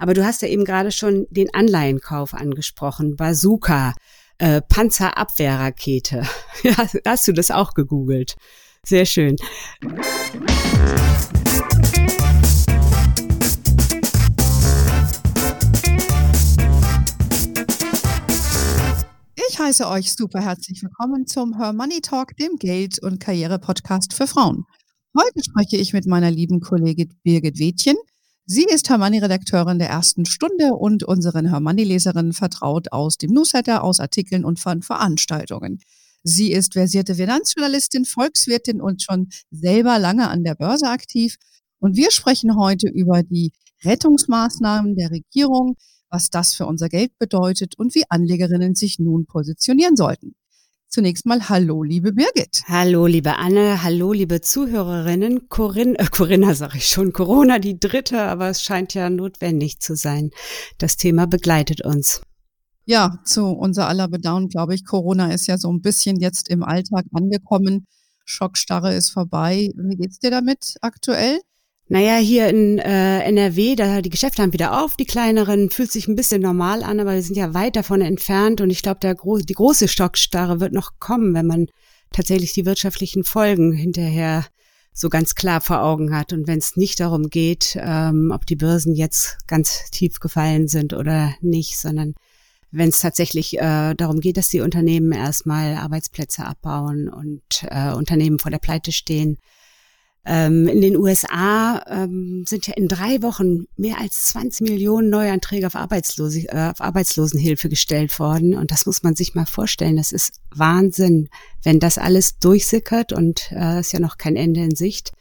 Aber du hast ja eben gerade schon den Anleihenkauf angesprochen, Bazooka, äh, Panzerabwehrrakete. Hast du das auch gegoogelt? Sehr schön. Ich heiße euch super herzlich willkommen zum Her Money Talk, dem Geld- und Karriere-Podcast für Frauen. Heute spreche ich mit meiner lieben Kollegin Birgit Wädchen. Sie ist Her Money-Redakteurin der ersten Stunde und unseren Her Money-Leserinnen vertraut aus dem Newsletter, aus Artikeln und von Veranstaltungen. Sie ist versierte Finanzjournalistin, Volkswirtin und schon selber lange an der Börse aktiv. Und wir sprechen heute über die Rettungsmaßnahmen der Regierung, was das für unser Geld bedeutet und wie Anlegerinnen sich nun positionieren sollten. Zunächst mal Hallo, liebe Birgit. Hallo, liebe Anne. Hallo, liebe Zuhörerinnen. Corinna, äh, Corinna sage ich schon, Corona die dritte, aber es scheint ja notwendig zu sein. Das Thema begleitet uns. Ja, zu unser aller Bedauern, glaube ich, Corona ist ja so ein bisschen jetzt im Alltag angekommen. Schockstarre ist vorbei. Wie geht's dir damit aktuell? Naja, hier in äh, NRW, da die Geschäfte haben wieder auf, die kleineren, fühlt sich ein bisschen normal an, aber wir sind ja weit davon entfernt und ich glaube, der gro die große Stockstarre wird noch kommen, wenn man tatsächlich die wirtschaftlichen Folgen hinterher so ganz klar vor Augen hat. Und wenn es nicht darum geht, ähm, ob die Börsen jetzt ganz tief gefallen sind oder nicht, sondern wenn es tatsächlich äh, darum geht, dass die Unternehmen erstmal Arbeitsplätze abbauen und äh, Unternehmen vor der Pleite stehen, ähm, in den USA ähm, sind ja in drei Wochen mehr als 20 Millionen Neuanträge auf, Arbeitslose, äh, auf Arbeitslosenhilfe gestellt worden. Und das muss man sich mal vorstellen. Das ist Wahnsinn. Wenn das alles durchsickert und äh, ist ja noch kein Ende in Sicht,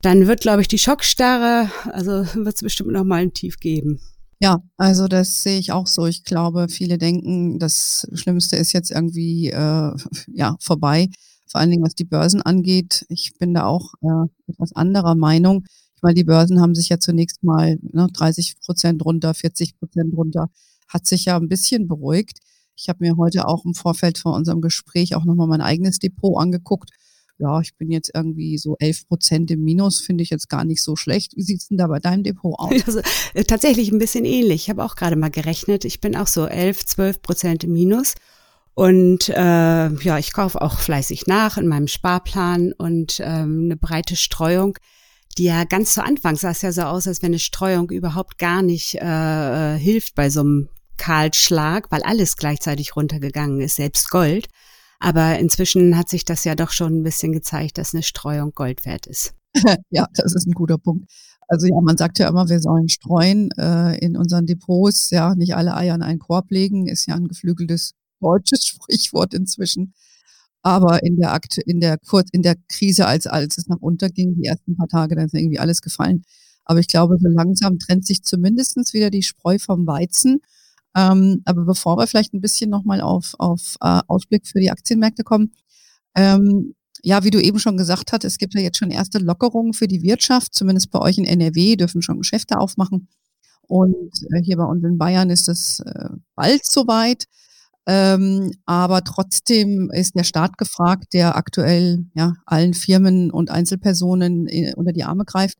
dann wird, glaube ich, die Schockstarre, also wird es bestimmt noch mal ein Tief geben. Ja, also das sehe ich auch so. Ich glaube, viele denken, das Schlimmste ist jetzt irgendwie äh, ja vorbei vor allen Dingen was die Börsen angeht. Ich bin da auch äh, etwas anderer Meinung. Ich meine, die Börsen haben sich ja zunächst mal ne, 30 Prozent runter, 40 Prozent runter, hat sich ja ein bisschen beruhigt. Ich habe mir heute auch im Vorfeld von unserem Gespräch auch nochmal mein eigenes Depot angeguckt. Ja, ich bin jetzt irgendwie so 11 Prozent im Minus, finde ich jetzt gar nicht so schlecht. Wie sieht's denn da bei deinem Depot aus? Also, äh, tatsächlich ein bisschen ähnlich. Ich habe auch gerade mal gerechnet. Ich bin auch so 11, 12 Prozent im Minus. Und äh, ja, ich kaufe auch fleißig nach in meinem Sparplan und ähm, eine breite Streuung. Die ja ganz zu Anfang sah es ja so aus, als wenn eine Streuung überhaupt gar nicht äh, hilft bei so einem Kahlschlag, weil alles gleichzeitig runtergegangen ist, selbst Gold. Aber inzwischen hat sich das ja doch schon ein bisschen gezeigt, dass eine Streuung Gold wert ist. ja, das ist ein guter Punkt. Also ja, man sagt ja immer, wir sollen streuen äh, in unseren Depots, ja, nicht alle Eier in einen Korb legen, ist ja ein geflügeltes deutsches Sprichwort inzwischen. Aber in der Akt, in der Kurz, in der Krise, als, als es nach unten ging, die ersten paar Tage, dann ist irgendwie alles gefallen. Aber ich glaube, so langsam trennt sich zumindestens wieder die Spreu vom Weizen. Ähm, aber bevor wir vielleicht ein bisschen nochmal auf, auf äh, Ausblick für die Aktienmärkte kommen, ähm, ja, wie du eben schon gesagt hast, es gibt ja jetzt schon erste Lockerungen für die Wirtschaft, zumindest bei euch in NRW dürfen schon Geschäfte aufmachen. Und äh, hier bei uns in Bayern ist es äh, bald soweit. Ähm, aber trotzdem ist der Staat gefragt, der aktuell ja allen Firmen und Einzelpersonen in, unter die Arme greift.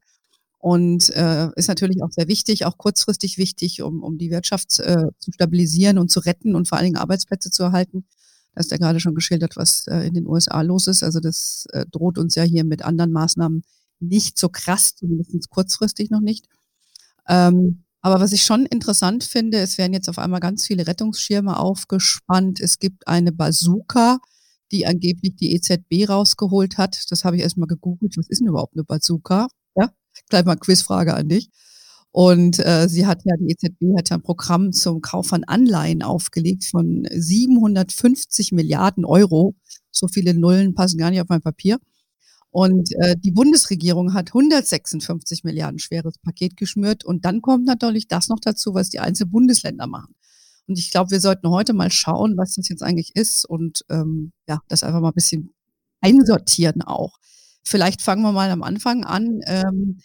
Und äh, ist natürlich auch sehr wichtig, auch kurzfristig wichtig, um, um die Wirtschaft äh, zu stabilisieren und zu retten und vor allen Dingen Arbeitsplätze zu erhalten. Da ist ja gerade schon geschildert, was äh, in den USA los ist. Also das äh, droht uns ja hier mit anderen Maßnahmen nicht so krass, zumindest kurzfristig noch nicht. Ähm, aber was ich schon interessant finde, es werden jetzt auf einmal ganz viele Rettungsschirme aufgespannt. Es gibt eine Bazooka, die angeblich die EZB rausgeholt hat. Das habe ich erstmal gegoogelt. Was ist denn überhaupt eine Bazooka? Ja, gleich mal Quizfrage an dich. Und äh, sie hat ja, die EZB hat ja ein Programm zum Kauf von Anleihen aufgelegt von 750 Milliarden Euro. So viele Nullen passen gar nicht auf mein Papier. Und äh, die Bundesregierung hat 156 Milliarden schweres Paket geschmürt. Und dann kommt natürlich das noch dazu, was die einzelnen Bundesländer machen. Und ich glaube, wir sollten heute mal schauen, was das jetzt eigentlich ist und ähm, ja, das einfach mal ein bisschen einsortieren auch. Vielleicht fangen wir mal am Anfang an. Ähm,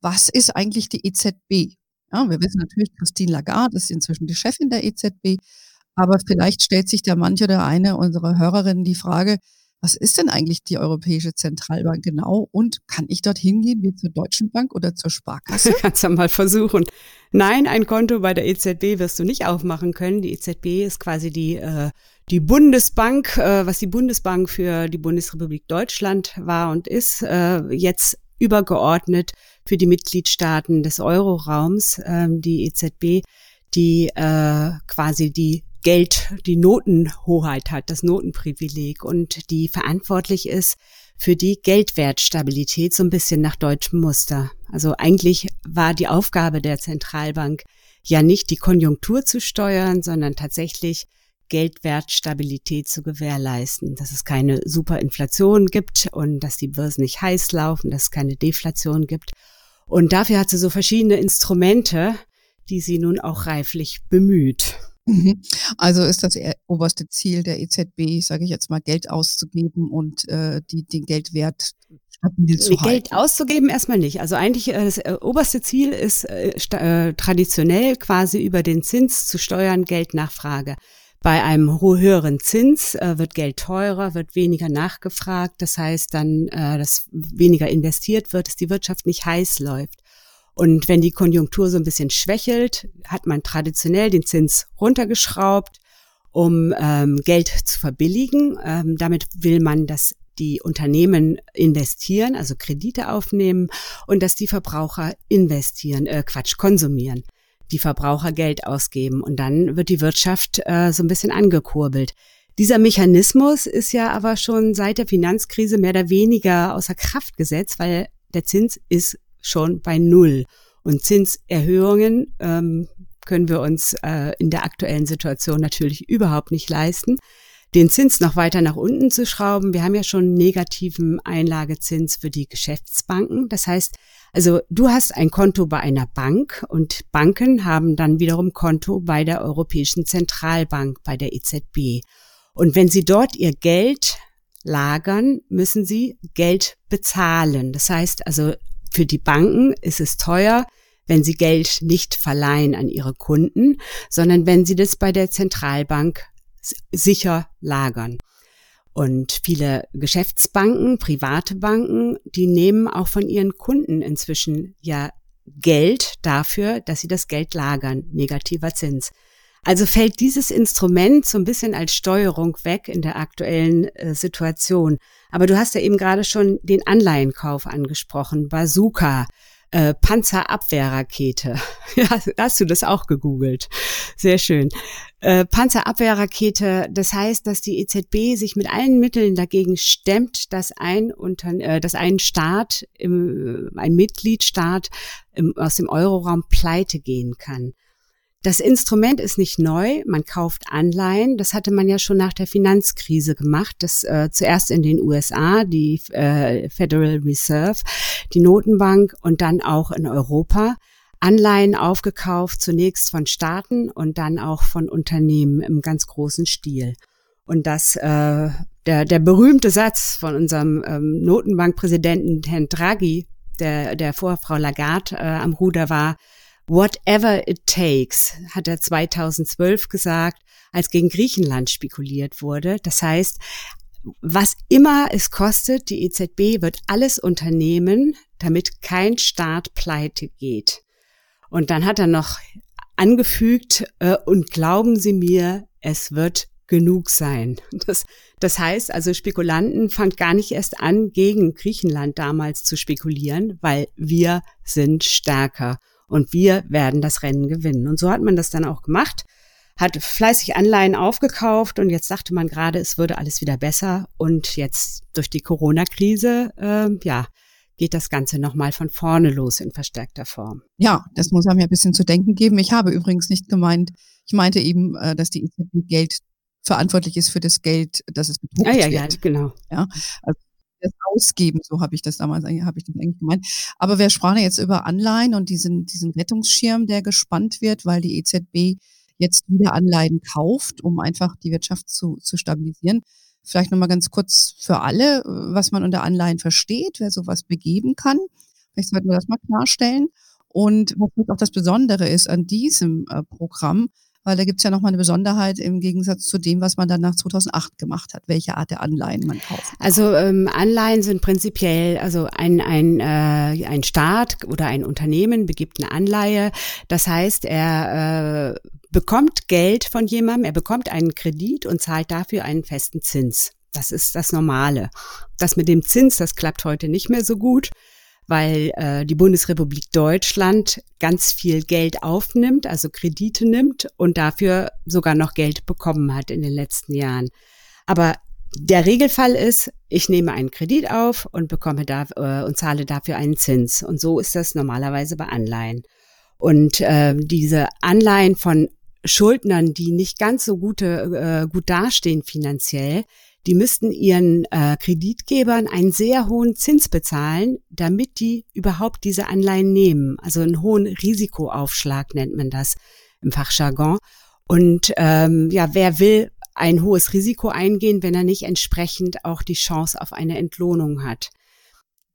was ist eigentlich die EZB? Ja, wir wissen natürlich, Christine Lagarde ist inzwischen die Chefin der EZB, aber vielleicht stellt sich der manche oder eine unserer Hörerinnen die Frage, was ist denn eigentlich die Europäische Zentralbank genau und kann ich dort hingehen wie zur Deutschen Bank oder zur Sparkasse? Kannst du mal versuchen. Nein, ein Konto bei der EZB wirst du nicht aufmachen können. Die EZB ist quasi die, äh, die Bundesbank, äh, was die Bundesbank für die Bundesrepublik Deutschland war und ist, äh, jetzt übergeordnet für die Mitgliedstaaten des Euroraums, äh, die EZB, die äh, quasi die Geld die Notenhoheit hat, das Notenprivileg und die verantwortlich ist für die Geldwertstabilität so ein bisschen nach deutschem Muster. Also eigentlich war die Aufgabe der Zentralbank ja nicht die Konjunktur zu steuern, sondern tatsächlich Geldwertstabilität zu gewährleisten, dass es keine Superinflation gibt und dass die Börsen nicht heiß laufen, dass es keine Deflation gibt. Und dafür hat sie so verschiedene Instrumente, die sie nun auch reiflich bemüht. Mhm. Also ist das oberste Ziel der EZB, sage ich jetzt mal, Geld auszugeben und äh, die, den Geldwert stabil zu halten? Geld auszugeben erstmal nicht. Also eigentlich äh, das äh, oberste Ziel ist äh, äh, traditionell quasi über den Zins zu steuern, Geldnachfrage. Bei einem höheren Zins äh, wird Geld teurer, wird weniger nachgefragt. Das heißt dann, äh, dass weniger investiert wird, dass die Wirtschaft nicht heiß läuft. Und wenn die Konjunktur so ein bisschen schwächelt, hat man traditionell den Zins runtergeschraubt, um ähm, Geld zu verbilligen. Ähm, damit will man, dass die Unternehmen investieren, also Kredite aufnehmen und dass die Verbraucher investieren, äh, Quatsch, konsumieren, die Verbraucher Geld ausgeben und dann wird die Wirtschaft äh, so ein bisschen angekurbelt. Dieser Mechanismus ist ja aber schon seit der Finanzkrise mehr oder weniger außer Kraft gesetzt, weil der Zins ist schon bei Null. Und Zinserhöhungen ähm, können wir uns äh, in der aktuellen Situation natürlich überhaupt nicht leisten. Den Zins noch weiter nach unten zu schrauben. Wir haben ja schon negativen Einlagezins für die Geschäftsbanken. Das heißt, also du hast ein Konto bei einer Bank und Banken haben dann wiederum Konto bei der Europäischen Zentralbank, bei der EZB. Und wenn sie dort ihr Geld lagern, müssen sie Geld bezahlen. Das heißt also, für die Banken ist es teuer, wenn sie Geld nicht verleihen an ihre Kunden, sondern wenn sie das bei der Zentralbank sicher lagern. Und viele Geschäftsbanken, private Banken, die nehmen auch von ihren Kunden inzwischen ja Geld dafür, dass sie das Geld lagern, negativer Zins. Also fällt dieses Instrument so ein bisschen als Steuerung weg in der aktuellen äh, Situation. Aber du hast ja eben gerade schon den Anleihenkauf angesprochen, Bazooka, äh, Panzerabwehrrakete. Ja, hast du das auch gegoogelt? Sehr schön. Äh, Panzerabwehrrakete, das heißt, dass die EZB sich mit allen Mitteln dagegen stemmt, dass ein, Unter äh, dass ein Staat, im, ein Mitgliedstaat im, aus dem Euroraum pleite gehen kann. Das Instrument ist nicht neu, man kauft Anleihen. Das hatte man ja schon nach der Finanzkrise gemacht. Das äh, zuerst in den USA, die äh, Federal Reserve, die Notenbank und dann auch in Europa. Anleihen aufgekauft, zunächst von Staaten und dann auch von Unternehmen im ganz großen Stil. Und das äh, der, der berühmte Satz von unserem ähm, Notenbankpräsidenten Herrn Draghi, der, der vor Frau Lagarde äh, am Ruder war, Whatever it takes, hat er 2012 gesagt, als gegen Griechenland spekuliert wurde. Das heißt, was immer es kostet, die EZB wird alles unternehmen, damit kein Staat pleite geht. Und dann hat er noch angefügt, äh, und glauben Sie mir, es wird genug sein. Das, das heißt also, Spekulanten fangen gar nicht erst an, gegen Griechenland damals zu spekulieren, weil wir sind stärker und wir werden das Rennen gewinnen. Und so hat man das dann auch gemacht, hat fleißig Anleihen aufgekauft und jetzt dachte man gerade, es würde alles wieder besser und jetzt durch die Corona-Krise, äh, ja, geht das Ganze nochmal von vorne los in verstärkter Form. Ja, das muss einem ja ein bisschen zu denken geben. Ich habe übrigens nicht gemeint, ich meinte eben, äh, dass die EZB Geld verantwortlich ist für das Geld, dass es bedruckt ah, ja, wird. Ja, genau. Ja, also das Ausgeben, so habe ich das damals habe ich das eigentlich gemeint. Aber wir sprachen jetzt über Anleihen und diesen, diesen Rettungsschirm, der gespannt wird, weil die EZB jetzt wieder Anleihen kauft, um einfach die Wirtschaft zu, zu stabilisieren. Vielleicht nochmal ganz kurz für alle, was man unter Anleihen versteht, wer sowas begeben kann. Vielleicht sollten wir das mal klarstellen. Und was auch das Besondere ist an diesem äh, Programm, weil da gibt's ja nochmal eine Besonderheit im Gegensatz zu dem, was man dann nach 2008 gemacht hat, welche Art der Anleihen man kauft. Also ähm, Anleihen sind prinzipiell, also ein, ein, äh, ein Staat oder ein Unternehmen begibt eine Anleihe. Das heißt, er äh, bekommt Geld von jemandem, er bekommt einen Kredit und zahlt dafür einen festen Zins. Das ist das Normale. Das mit dem Zins, das klappt heute nicht mehr so gut weil äh, die Bundesrepublik Deutschland ganz viel Geld aufnimmt, also Kredite nimmt und dafür sogar noch Geld bekommen hat in den letzten Jahren. Aber der Regelfall ist, ich nehme einen Kredit auf und bekomme da äh, und zahle dafür einen Zins. Und so ist das normalerweise bei Anleihen. Und äh, diese Anleihen von Schuldnern, die nicht ganz so gute, äh, gut dastehen finanziell, die müssten ihren äh, Kreditgebern einen sehr hohen Zins bezahlen, damit die überhaupt diese Anleihen nehmen. Also einen hohen Risikoaufschlag nennt man das im Fachjargon. Und ähm, ja, wer will ein hohes Risiko eingehen, wenn er nicht entsprechend auch die Chance auf eine Entlohnung hat?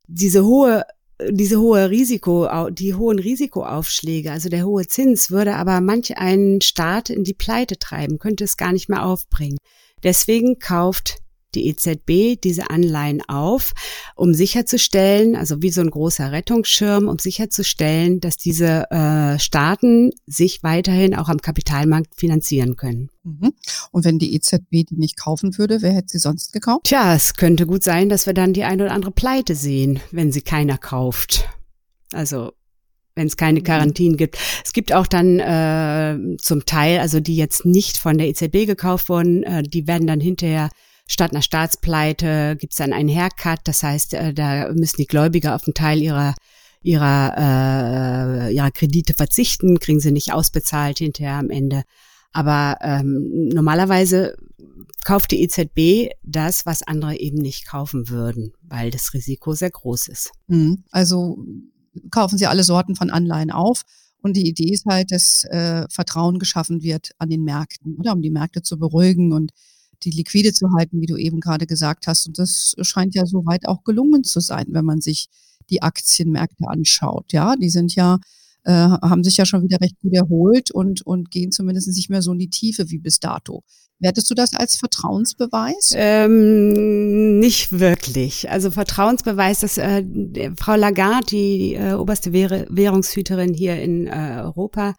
Diese hohe diese hohe Risiko, die hohen Risikoaufschläge, also der hohe Zins würde aber manch einen Staat in die Pleite treiben, könnte es gar nicht mehr aufbringen. Deswegen kauft die EZB diese Anleihen auf, um sicherzustellen, also wie so ein großer Rettungsschirm, um sicherzustellen, dass diese äh, Staaten sich weiterhin auch am Kapitalmarkt finanzieren können. Mhm. Und wenn die EZB die nicht kaufen würde, wer hätte sie sonst gekauft? Tja, es könnte gut sein, dass wir dann die eine oder andere Pleite sehen, wenn sie keiner kauft. Also wenn es keine Garantien gibt. Es gibt auch dann äh, zum Teil, also die jetzt nicht von der EZB gekauft wurden, äh, die werden dann hinterher statt einer Staatspleite gibt es dann einen Haircut. Das heißt, äh, da müssen die Gläubiger auf einen Teil ihrer ihrer äh, ihrer Kredite verzichten, kriegen sie nicht ausbezahlt hinterher am Ende. Aber ähm, normalerweise kauft die EZB das, was andere eben nicht kaufen würden, weil das Risiko sehr groß ist. Mhm. Also kaufen sie alle Sorten von Anleihen auf. Und die Idee ist halt, dass äh, Vertrauen geschaffen wird an den Märkten, oder um die Märkte zu beruhigen und die liquide zu halten, wie du eben gerade gesagt hast. Und das scheint ja soweit auch gelungen zu sein, wenn man sich die Aktienmärkte anschaut. Ja, die sind ja äh, haben sich ja schon wieder recht gut erholt und, und gehen zumindest nicht mehr so in die Tiefe wie bis dato. Wertest du das als Vertrauensbeweis? Ähm, nicht wirklich. Also Vertrauensbeweis, dass äh, Frau Lagarde, die äh, oberste Währ Währungshüterin hier in äh, Europa,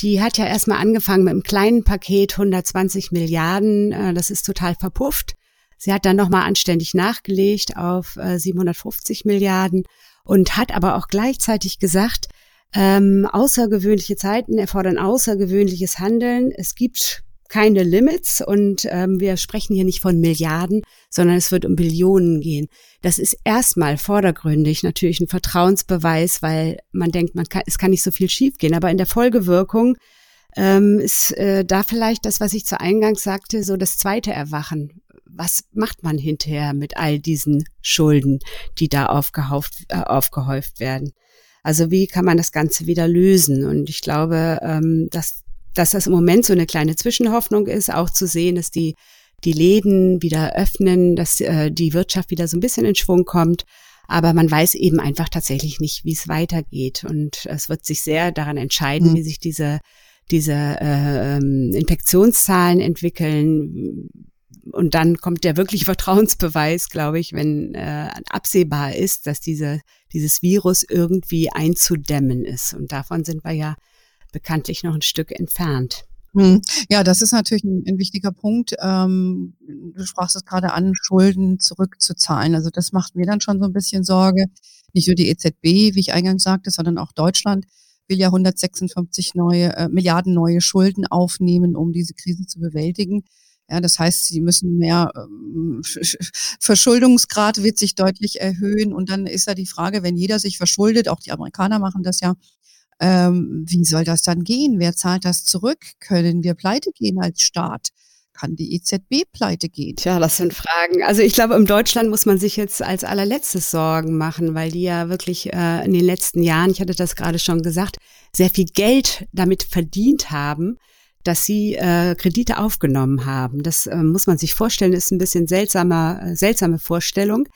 die hat ja erstmal angefangen mit einem kleinen Paket, 120 Milliarden. Äh, das ist total verpufft. Sie hat dann nochmal anständig nachgelegt auf äh, 750 Milliarden und hat aber auch gleichzeitig gesagt, ähm, außergewöhnliche Zeiten erfordern außergewöhnliches Handeln. Es gibt keine Limits und ähm, wir sprechen hier nicht von Milliarden, sondern es wird um Billionen gehen. Das ist erstmal vordergründig natürlich ein Vertrauensbeweis, weil man denkt, man kann, es kann nicht so viel schiefgehen. Aber in der Folgewirkung ähm, ist äh, da vielleicht das, was ich zu Eingangs sagte, so das zweite Erwachen. Was macht man hinterher mit all diesen Schulden, die da aufgehauft, äh, aufgehäuft werden? Also wie kann man das Ganze wieder lösen? Und ich glaube, ähm, dass dass das im Moment so eine kleine Zwischenhoffnung ist, auch zu sehen, dass die, die Läden wieder öffnen, dass äh, die Wirtschaft wieder so ein bisschen in Schwung kommt. Aber man weiß eben einfach tatsächlich nicht, wie es weitergeht. Und es wird sich sehr daran entscheiden, mhm. wie sich diese, diese äh, ähm, Infektionszahlen entwickeln. Und dann kommt der wirklich Vertrauensbeweis, glaube ich, wenn äh, absehbar ist, dass diese, dieses Virus irgendwie einzudämmen ist. Und davon sind wir ja bekanntlich noch ein Stück entfernt. Hm. Ja, das ist natürlich ein, ein wichtiger Punkt. Ähm, du sprachst es gerade an, Schulden zurückzuzahlen. Also das macht mir dann schon so ein bisschen Sorge. Nicht nur die EZB, wie ich eingangs sagte, sondern auch Deutschland will ja 156 neue äh, Milliarden neue Schulden aufnehmen, um diese Krise zu bewältigen. Ja, das heißt, sie müssen mehr ähm, Verschuldungsgrad wird sich deutlich erhöhen und dann ist ja die Frage, wenn jeder sich verschuldet, auch die Amerikaner machen das ja, ähm, wie soll das dann gehen? Wer zahlt das zurück? Können wir pleite gehen als Staat? Kann die EZB pleite gehen? Tja, das sind Fragen. Also ich glaube, in Deutschland muss man sich jetzt als allerletztes Sorgen machen, weil die ja wirklich äh, in den letzten Jahren, ich hatte das gerade schon gesagt, sehr viel Geld damit verdient haben, dass sie äh, Kredite aufgenommen haben. Das äh, muss man sich vorstellen, ist ein bisschen seltsamer, äh, seltsame Vorstellung.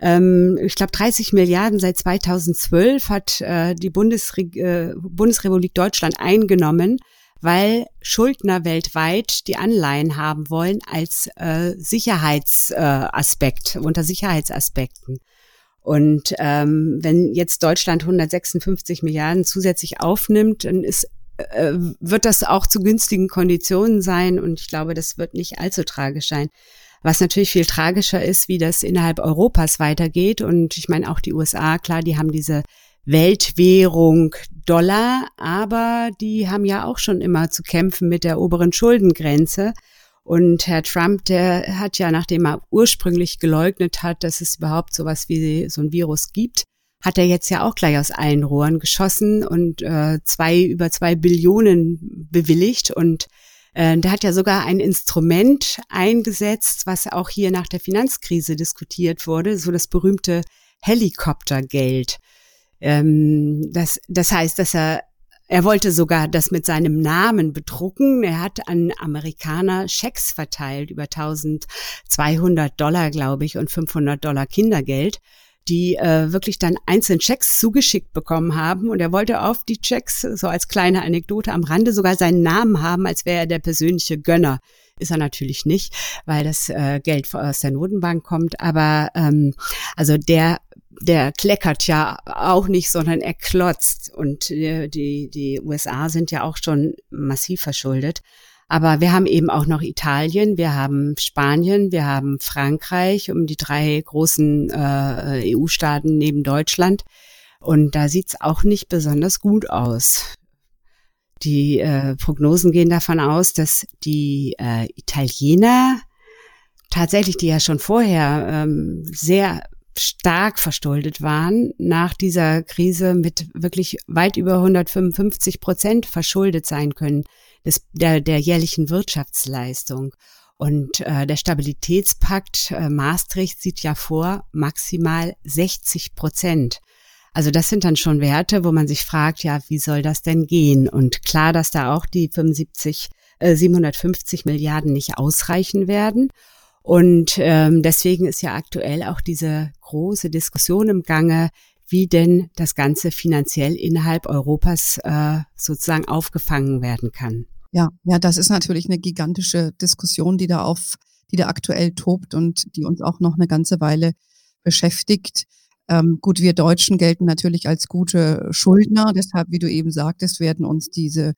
Ähm, ich glaube, 30 Milliarden seit 2012 hat äh, die Bundesre äh, Bundesrepublik Deutschland eingenommen, weil Schuldner weltweit die Anleihen haben wollen als äh, Sicherheitsaspekt, äh, unter Sicherheitsaspekten. Und ähm, wenn jetzt Deutschland 156 Milliarden zusätzlich aufnimmt, dann ist äh, wird das auch zu günstigen Konditionen sein und ich glaube, das wird nicht allzu tragisch sein. Was natürlich viel tragischer ist, wie das innerhalb Europas weitergeht. Und ich meine, auch die USA, klar, die haben diese Weltwährung Dollar, aber die haben ja auch schon immer zu kämpfen mit der oberen Schuldengrenze. Und Herr Trump, der hat ja, nachdem er ursprünglich geleugnet hat, dass es überhaupt sowas wie so ein Virus gibt, hat er jetzt ja auch gleich aus allen Rohren geschossen und äh, zwei über zwei Billionen bewilligt und äh, der hat ja sogar ein Instrument eingesetzt, was auch hier nach der Finanzkrise diskutiert wurde, so das berühmte Helikoptergeld. Ähm, das, das heißt, dass er er wollte sogar das mit seinem Namen bedrucken. Er hat an Amerikaner Schecks verteilt über 1200 Dollar, glaube ich, und 500 Dollar Kindergeld die äh, wirklich dann einzelne Checks zugeschickt bekommen haben. Und er wollte auf die Checks, so als kleine Anekdote am Rande, sogar seinen Namen haben, als wäre er der persönliche Gönner. Ist er natürlich nicht, weil das äh, Geld aus der Notenbank kommt. Aber ähm, also der der kleckert ja auch nicht, sondern er klotzt. Und die, die, die USA sind ja auch schon massiv verschuldet. Aber wir haben eben auch noch Italien, wir haben Spanien, wir haben Frankreich, um die drei großen äh, EU-Staaten neben Deutschland. Und da sieht's auch nicht besonders gut aus. Die äh, Prognosen gehen davon aus, dass die äh, Italiener tatsächlich, die ja schon vorher ähm, sehr stark verschuldet waren, nach dieser Krise mit wirklich weit über 155 Prozent verschuldet sein können des, der, der jährlichen Wirtschaftsleistung. Und äh, der Stabilitätspakt äh, Maastricht sieht ja vor maximal 60 Prozent. Also das sind dann schon Werte, wo man sich fragt, ja, wie soll das denn gehen? Und klar, dass da auch die 75, äh, 750 Milliarden nicht ausreichen werden. Und ähm, deswegen ist ja aktuell auch diese große Diskussion im Gange, wie denn das Ganze finanziell innerhalb Europas äh, sozusagen aufgefangen werden kann. Ja, ja, das ist natürlich eine gigantische Diskussion, die da auf, die da aktuell tobt und die uns auch noch eine ganze Weile beschäftigt. Ähm, gut, wir Deutschen gelten natürlich als gute Schuldner, deshalb, wie du eben sagtest, werden uns diese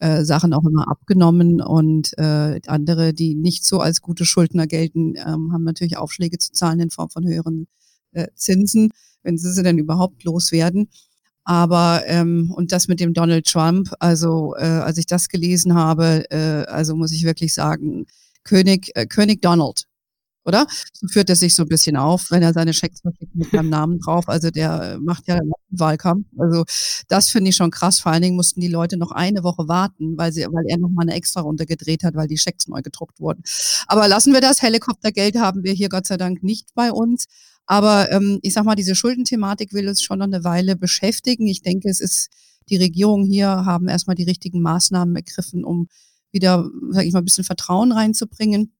äh, Sachen auch immer abgenommen und äh, andere, die nicht so als gute Schuldner gelten, ähm, haben natürlich Aufschläge zu zahlen in Form von höheren äh, Zinsen, wenn sie sie denn überhaupt loswerden. Aber ähm, und das mit dem Donald Trump, also äh, als ich das gelesen habe, äh, also muss ich wirklich sagen, König äh, König Donald, oder? So führt er sich so ein bisschen auf, wenn er seine Schecks verschickt mit seinem Namen drauf. Also der macht ja einen Wahlkampf. Also das finde ich schon krass. Vor allen Dingen mussten die Leute noch eine Woche warten, weil sie, weil er noch mal eine extra Runde gedreht hat, weil die Schecks neu gedruckt wurden. Aber lassen wir das. Helikoptergeld haben wir hier Gott sei Dank nicht bei uns. Aber ähm, ich sag mal, diese Schuldenthematik will uns schon noch eine Weile beschäftigen. Ich denke, es ist, die Regierung hier haben erstmal die richtigen Maßnahmen ergriffen, um wieder, sag ich mal, ein bisschen Vertrauen reinzubringen.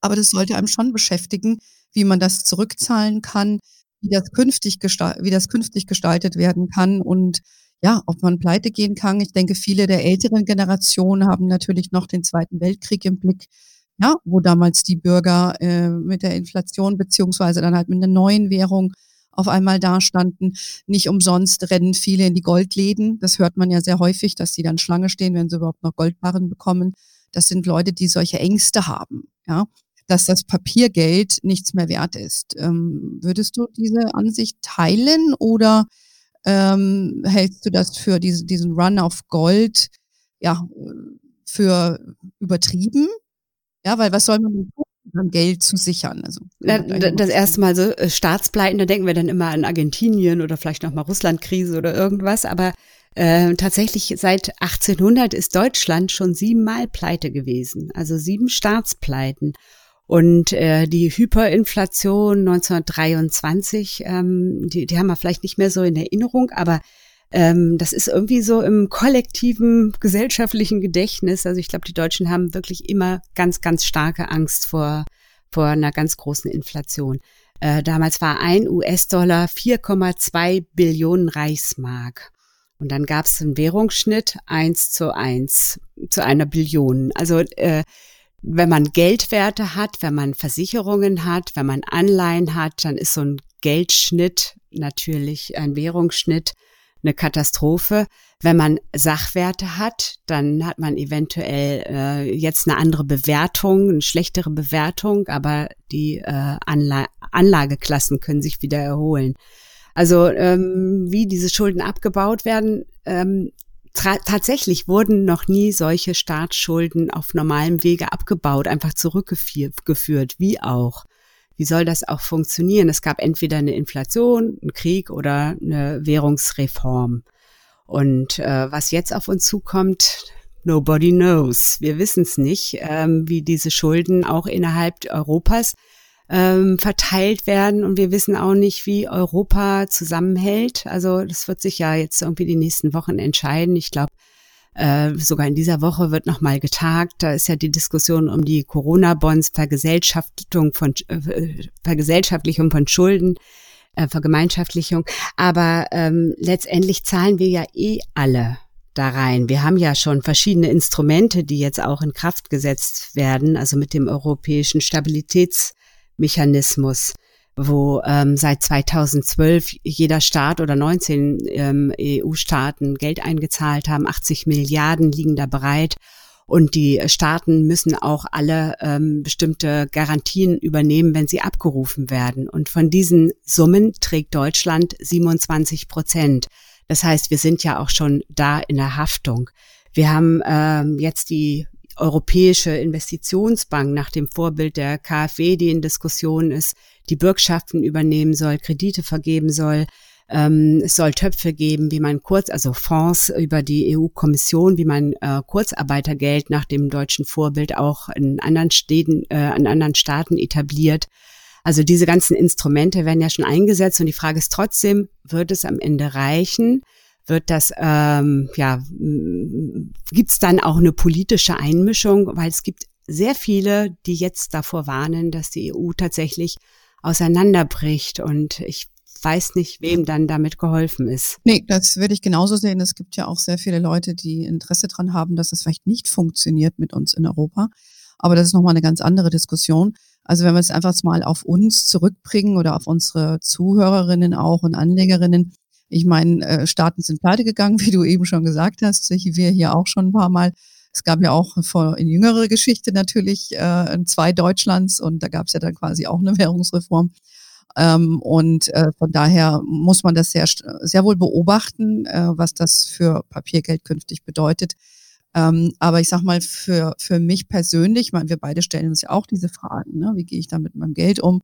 Aber das sollte einem schon beschäftigen, wie man das zurückzahlen kann, wie das künftig, wie das künftig gestaltet werden kann und ja, ob man pleite gehen kann. Ich denke, viele der älteren Generationen haben natürlich noch den Zweiten Weltkrieg im Blick ja, wo damals die Bürger äh, mit der Inflation beziehungsweise dann halt mit einer neuen Währung auf einmal dastanden. Nicht umsonst rennen viele in die Goldläden. Das hört man ja sehr häufig, dass sie dann Schlange stehen, wenn sie überhaupt noch Goldbarren bekommen. Das sind Leute, die solche Ängste haben, ja, dass das Papiergeld nichts mehr wert ist. Ähm, würdest du diese Ansicht teilen oder ähm, hältst du das für diese, diesen Run auf Gold ja, für übertrieben? Ja, weil was soll man tun? um Geld zu sichern. Also, das erste Mal so äh, Staatspleiten, da denken wir dann immer an Argentinien oder vielleicht nochmal Russlandkrise oder irgendwas, aber äh, tatsächlich seit 1800 ist Deutschland schon siebenmal pleite gewesen, also sieben Staatspleiten. Und äh, die Hyperinflation 1923, ähm, die, die haben wir vielleicht nicht mehr so in Erinnerung, aber ähm, das ist irgendwie so im kollektiven gesellschaftlichen Gedächtnis. Also ich glaube, die Deutschen haben wirklich immer ganz, ganz starke Angst vor, vor einer ganz großen Inflation. Äh, damals war ein US-Dollar 4,2 Billionen Reichsmark. Und dann gab es einen Währungsschnitt eins zu eins zu einer Billion. Also äh, wenn man Geldwerte hat, wenn man Versicherungen hat, wenn man Anleihen hat, dann ist so ein Geldschnitt natürlich ein Währungsschnitt eine Katastrophe. Wenn man Sachwerte hat, dann hat man eventuell äh, jetzt eine andere Bewertung, eine schlechtere Bewertung, aber die äh, Anla Anlageklassen können sich wieder erholen. Also ähm, wie diese Schulden abgebaut werden, ähm, tatsächlich wurden noch nie solche Staatsschulden auf normalem Wege abgebaut, einfach zurückgeführt, wie auch. Wie soll das auch funktionieren? Es gab entweder eine Inflation, einen Krieg oder eine Währungsreform. Und äh, was jetzt auf uns zukommt, nobody knows. Wir wissen es nicht, ähm, wie diese Schulden auch innerhalb Europas ähm, verteilt werden. Und wir wissen auch nicht, wie Europa zusammenhält. Also das wird sich ja jetzt irgendwie die nächsten Wochen entscheiden. Ich glaube, äh, sogar in dieser Woche wird nochmal getagt. Da ist ja die Diskussion um die Corona-Bonds, Vergesellschaftung von äh, Vergesellschaftlichung von Schulden, äh, Vergemeinschaftlichung. Aber ähm, letztendlich zahlen wir ja eh alle da rein. Wir haben ja schon verschiedene Instrumente, die jetzt auch in Kraft gesetzt werden, also mit dem europäischen Stabilitäts Mechanismus, wo ähm, seit 2012 jeder Staat oder 19 ähm, EU-Staaten Geld eingezahlt haben. 80 Milliarden liegen da bereit. Und die Staaten müssen auch alle ähm, bestimmte Garantien übernehmen, wenn sie abgerufen werden. Und von diesen Summen trägt Deutschland 27 Prozent. Das heißt, wir sind ja auch schon da in der Haftung. Wir haben ähm, jetzt die Europäische Investitionsbank nach dem Vorbild der KfW, die in Diskussion ist, die Bürgschaften übernehmen soll, Kredite vergeben soll. Ähm, es soll Töpfe geben, wie man kurz, also Fonds über die EU-Kommission, wie man äh, Kurzarbeitergeld nach dem deutschen Vorbild auch in anderen Städten, äh, in anderen Staaten etabliert. Also diese ganzen Instrumente werden ja schon eingesetzt und die Frage ist trotzdem, wird es am Ende reichen? Wird das, ähm, ja, gibt es dann auch eine politische Einmischung, weil es gibt sehr viele, die jetzt davor warnen, dass die EU tatsächlich auseinanderbricht. Und ich weiß nicht, wem dann damit geholfen ist. Nee, das würde ich genauso sehen. Es gibt ja auch sehr viele Leute, die Interesse dran haben, dass es vielleicht nicht funktioniert mit uns in Europa. Aber das ist nochmal eine ganz andere Diskussion. Also wenn wir es einfach mal auf uns zurückbringen oder auf unsere Zuhörerinnen auch und Anlegerinnen, ich meine, äh, Staaten sind pleite gegangen, wie du eben schon gesagt hast. Wir hier auch schon ein paar Mal. Es gab ja auch vor, in jüngerer Geschichte natürlich äh, zwei Deutschlands und da gab es ja dann quasi auch eine Währungsreform. Ähm, und äh, von daher muss man das sehr, sehr wohl beobachten, äh, was das für Papiergeld künftig bedeutet. Ähm, aber ich sag mal, für, für mich persönlich, ich meine, wir beide stellen uns ja auch diese Fragen, ne? wie gehe ich da mit meinem Geld um?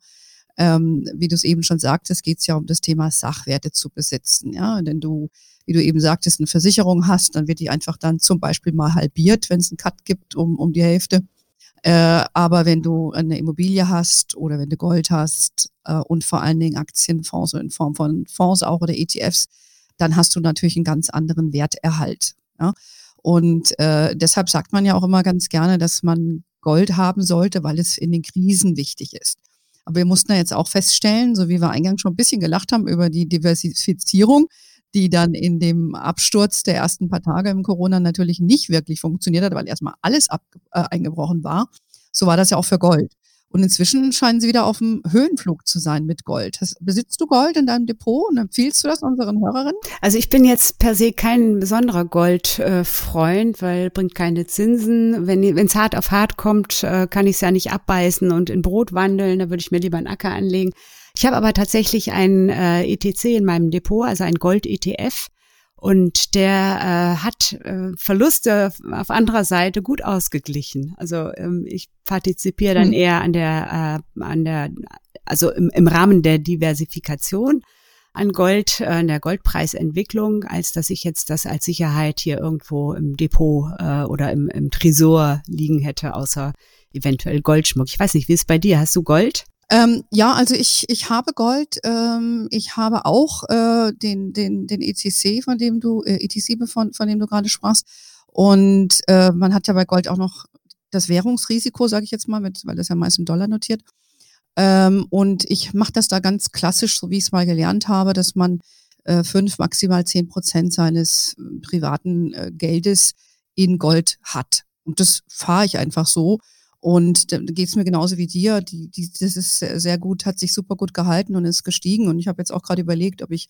Ähm, wie du es eben schon sagtest, geht es ja um das Thema Sachwerte zu besitzen. Ja, denn du, wie du eben sagtest, eine Versicherung hast, dann wird die einfach dann zum Beispiel mal halbiert, wenn es einen Cut gibt um, um die Hälfte. Äh, aber wenn du eine Immobilie hast oder wenn du Gold hast äh, und vor allen Dingen Aktienfonds in Form von Fonds auch oder ETFs, dann hast du natürlich einen ganz anderen Werterhalt. Ja? Und äh, deshalb sagt man ja auch immer ganz gerne, dass man Gold haben sollte, weil es in den Krisen wichtig ist. Aber wir mussten ja jetzt auch feststellen, so wie wir eingangs schon ein bisschen gelacht haben über die Diversifizierung, die dann in dem Absturz der ersten paar Tage im Corona natürlich nicht wirklich funktioniert hat, weil erstmal alles ab, äh, eingebrochen war. So war das ja auch für Gold. Und inzwischen scheinen sie wieder auf dem Höhenflug zu sein mit Gold. Hast, besitzt du Gold in deinem Depot und empfiehlst du das unseren Hörerinnen? Also ich bin jetzt per se kein besonderer Goldfreund, äh, weil bringt keine Zinsen. Wenn es hart auf hart kommt, äh, kann ich es ja nicht abbeißen und in Brot wandeln. Da würde ich mir lieber einen Acker anlegen. Ich habe aber tatsächlich ein äh, ETC in meinem Depot, also ein Gold-ETF. Und der äh, hat äh, Verluste auf anderer Seite gut ausgeglichen. Also ähm, ich partizipiere dann mhm. eher an der, äh, an der, also im, im Rahmen der Diversifikation an Gold, äh, an der Goldpreisentwicklung, als dass ich jetzt das als Sicherheit hier irgendwo im Depot äh, oder im, im Tresor liegen hätte, außer eventuell Goldschmuck. Ich weiß nicht, wie ist es bei dir? Hast du Gold? Ähm, ja, also ich, ich habe Gold. Ähm, ich habe auch äh, den, den, den ETC, von dem du, äh, ETC, von, von dem du gerade sprachst. Und äh, man hat ja bei Gold auch noch das Währungsrisiko, sage ich jetzt mal, mit, weil das ja meist im Dollar notiert. Ähm, und ich mache das da ganz klassisch, so wie ich es mal gelernt habe, dass man äh, fünf, maximal zehn Prozent seines äh, privaten äh, Geldes in Gold hat. Und das fahre ich einfach so. Und da geht es mir genauso wie dir. Die, die, das ist sehr gut, hat sich super gut gehalten und ist gestiegen. Und ich habe jetzt auch gerade überlegt, ob ich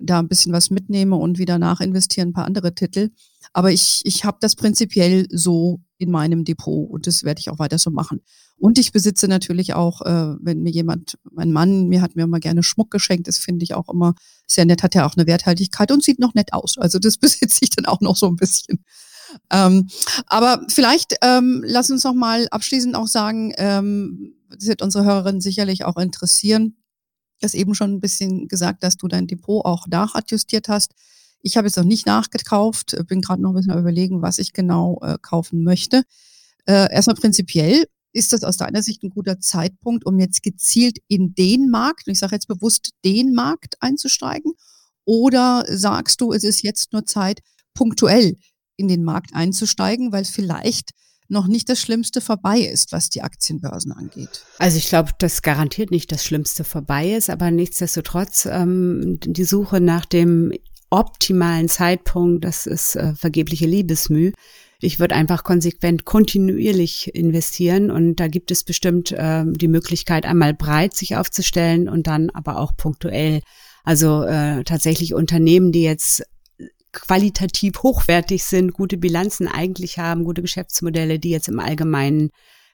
da ein bisschen was mitnehme und wieder nachinvestieren, ein paar andere Titel. Aber ich, ich habe das prinzipiell so in meinem Depot und das werde ich auch weiter so machen. Und ich besitze natürlich auch, äh, wenn mir jemand, mein Mann, mir hat mir immer gerne Schmuck geschenkt, das finde ich auch immer sehr nett, hat ja auch eine Werthaltigkeit und sieht noch nett aus. Also das besitze ich dann auch noch so ein bisschen. Ähm, aber vielleicht ähm, lass uns noch mal abschließend auch sagen, ähm, das wird unsere Hörerinnen sicherlich auch interessieren. Du hast eben schon ein bisschen gesagt, dass du dein Depot auch nachadjustiert hast. Ich habe jetzt noch nicht nachgekauft, bin gerade noch ein bisschen überlegen, was ich genau äh, kaufen möchte. Äh, erstmal prinzipiell ist das aus deiner Sicht ein guter Zeitpunkt, um jetzt gezielt in den Markt, und ich sage jetzt bewusst den Markt einzusteigen? Oder sagst du, es ist jetzt nur Zeit, punktuell in den Markt einzusteigen, weil vielleicht noch nicht das Schlimmste vorbei ist, was die Aktienbörsen angeht. Also ich glaube, das garantiert nicht das Schlimmste vorbei ist, aber nichtsdestotrotz ähm, die Suche nach dem optimalen Zeitpunkt, das ist äh, vergebliche Liebesmüh. Ich würde einfach konsequent kontinuierlich investieren und da gibt es bestimmt äh, die Möglichkeit, einmal breit sich aufzustellen und dann aber auch punktuell. Also äh, tatsächlich Unternehmen, die jetzt qualitativ hochwertig sind, gute Bilanzen eigentlich haben, gute Geschäftsmodelle, die jetzt im allgemeinen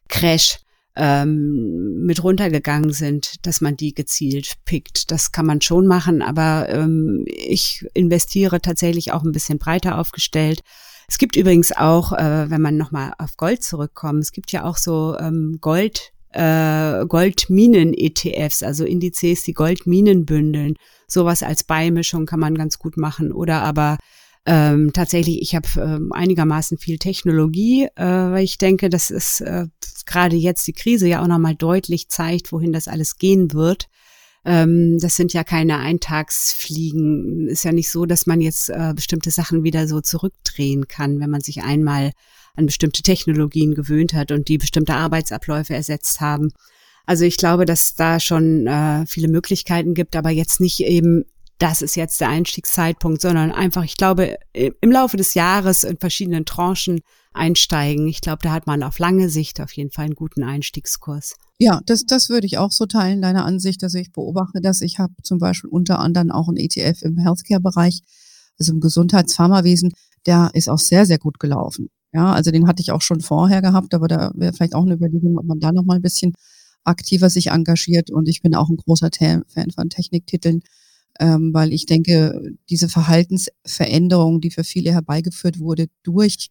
Crash ähm, mit runtergegangen sind, dass man die gezielt pickt. Das kann man schon machen, aber ähm, ich investiere tatsächlich auch ein bisschen breiter aufgestellt. Es gibt übrigens auch, äh, wenn man nochmal auf Gold zurückkommt, es gibt ja auch so ähm, Gold, äh, Goldminen-ETFs, also Indizes, die Goldminen bündeln. Sowas als Beimischung kann man ganz gut machen. Oder aber ähm, tatsächlich, ich habe ähm, einigermaßen viel Technologie, äh, weil ich denke, dass es äh, gerade jetzt die Krise ja auch nochmal deutlich zeigt, wohin das alles gehen wird. Ähm, das sind ja keine Eintagsfliegen. Ist ja nicht so, dass man jetzt äh, bestimmte Sachen wieder so zurückdrehen kann, wenn man sich einmal an bestimmte Technologien gewöhnt hat und die bestimmte Arbeitsabläufe ersetzt haben. Also ich glaube, dass da schon äh, viele Möglichkeiten gibt, aber jetzt nicht eben das ist jetzt der Einstiegszeitpunkt, sondern einfach, ich glaube, im Laufe des Jahres in verschiedenen Tranchen einsteigen. Ich glaube, da hat man auf lange Sicht auf jeden Fall einen guten Einstiegskurs. Ja, das, das würde ich auch so teilen, deine Ansicht. Also ich beobachte das. Ich habe zum Beispiel unter anderem auch einen ETF im Healthcare-Bereich, also im Gesundheitspharmawesen. Der ist auch sehr, sehr gut gelaufen. Ja, also den hatte ich auch schon vorher gehabt, aber da wäre vielleicht auch eine Überlegung, ob man da noch mal ein bisschen aktiver sich engagiert. Und ich bin auch ein großer Fan von Techniktiteln ähm, weil ich denke, diese Verhaltensveränderung, die für viele herbeigeführt wurde durch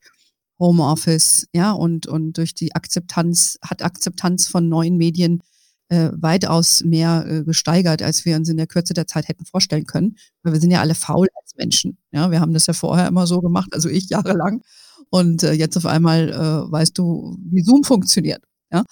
Homeoffice, ja, und, und durch die Akzeptanz, hat Akzeptanz von neuen Medien äh, weitaus mehr äh, gesteigert, als wir uns in der Kürze der Zeit hätten vorstellen können. Weil wir sind ja alle faul als Menschen. Ja, wir haben das ja vorher immer so gemacht, also ich jahrelang. Und äh, jetzt auf einmal äh, weißt du, wie Zoom funktioniert. Ja.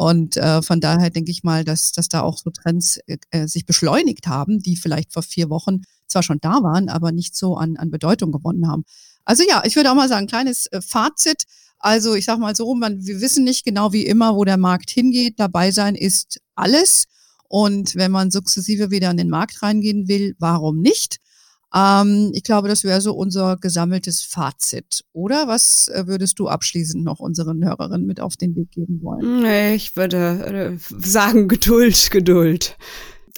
Und äh, von daher denke ich mal, dass, dass da auch so Trends äh, äh, sich beschleunigt haben, die vielleicht vor vier Wochen zwar schon da waren, aber nicht so an, an Bedeutung gewonnen haben. Also ja, ich würde auch mal sagen, kleines äh, Fazit. Also ich sage mal so, man, wir wissen nicht genau wie immer, wo der Markt hingeht. Dabei sein ist alles. Und wenn man sukzessive wieder in den Markt reingehen will, warum nicht? Ähm, ich glaube, das wäre so unser gesammeltes Fazit. Oder was äh, würdest du abschließend noch unseren Hörerinnen mit auf den Weg geben wollen? Ich würde äh, sagen, Geduld, Geduld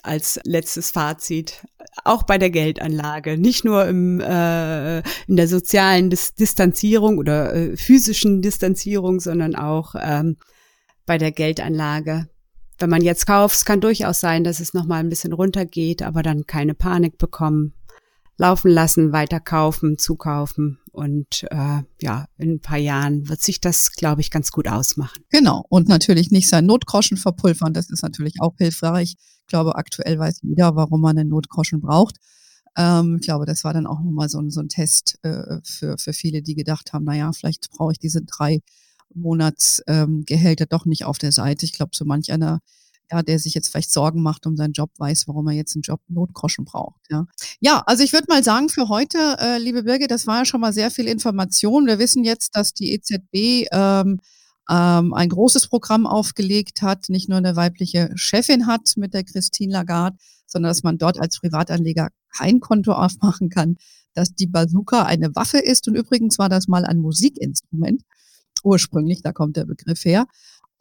als letztes Fazit. Auch bei der Geldanlage, nicht nur im, äh, in der sozialen Dis Distanzierung oder äh, physischen Distanzierung, sondern auch ähm, bei der Geldanlage. Wenn man jetzt kauft, kann durchaus sein, dass es nochmal ein bisschen runtergeht, aber dann keine Panik bekommen laufen lassen, weiter kaufen, zukaufen. Und äh, ja, in ein paar Jahren wird sich das, glaube ich, ganz gut ausmachen. Genau. Und natürlich nicht sein Notgroschen verpulvern. Das ist natürlich auch hilfreich. Ich glaube, aktuell weiß jeder, warum man einen Notgroschen braucht. Ähm, ich glaube, das war dann auch nochmal so, so ein Test äh, für, für viele, die gedacht haben, naja, vielleicht brauche ich diese drei Monatsgehälter ähm, doch nicht auf der Seite. Ich glaube, so manch einer ja, der sich jetzt vielleicht Sorgen macht um seinen Job, weiß, warum er jetzt einen Job Notgroschen braucht. Ja, ja also ich würde mal sagen, für heute, äh, liebe Birgit, das war ja schon mal sehr viel Information. Wir wissen jetzt, dass die EZB ähm, ähm, ein großes Programm aufgelegt hat, nicht nur eine weibliche Chefin hat mit der Christine Lagarde, sondern dass man dort als Privatanleger kein Konto aufmachen kann, dass die Bazooka eine Waffe ist. Und übrigens war das mal ein Musikinstrument. Ursprünglich, da kommt der Begriff her.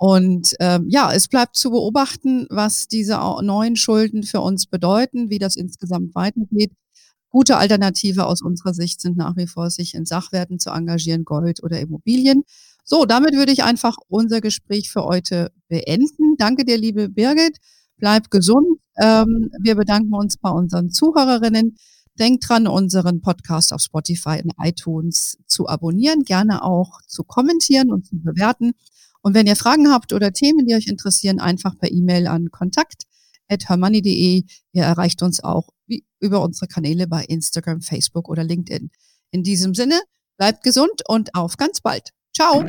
Und ähm, ja, es bleibt zu beobachten, was diese neuen Schulden für uns bedeuten, wie das insgesamt weitergeht. Gute Alternative aus unserer Sicht sind nach wie vor, sich in Sachwerten zu engagieren, Gold oder Immobilien. So, damit würde ich einfach unser Gespräch für heute beenden. Danke dir, liebe Birgit. Bleib gesund. Ähm, wir bedanken uns bei unseren Zuhörerinnen. Denkt dran, unseren Podcast auf Spotify und iTunes zu abonnieren, gerne auch zu kommentieren und zu bewerten. Und wenn ihr Fragen habt oder Themen, die euch interessieren, einfach per E-Mail an kontakt.hermoney.de. Ihr erreicht uns auch über unsere Kanäle bei Instagram, Facebook oder LinkedIn. In diesem Sinne, bleibt gesund und auf ganz bald. Ciao.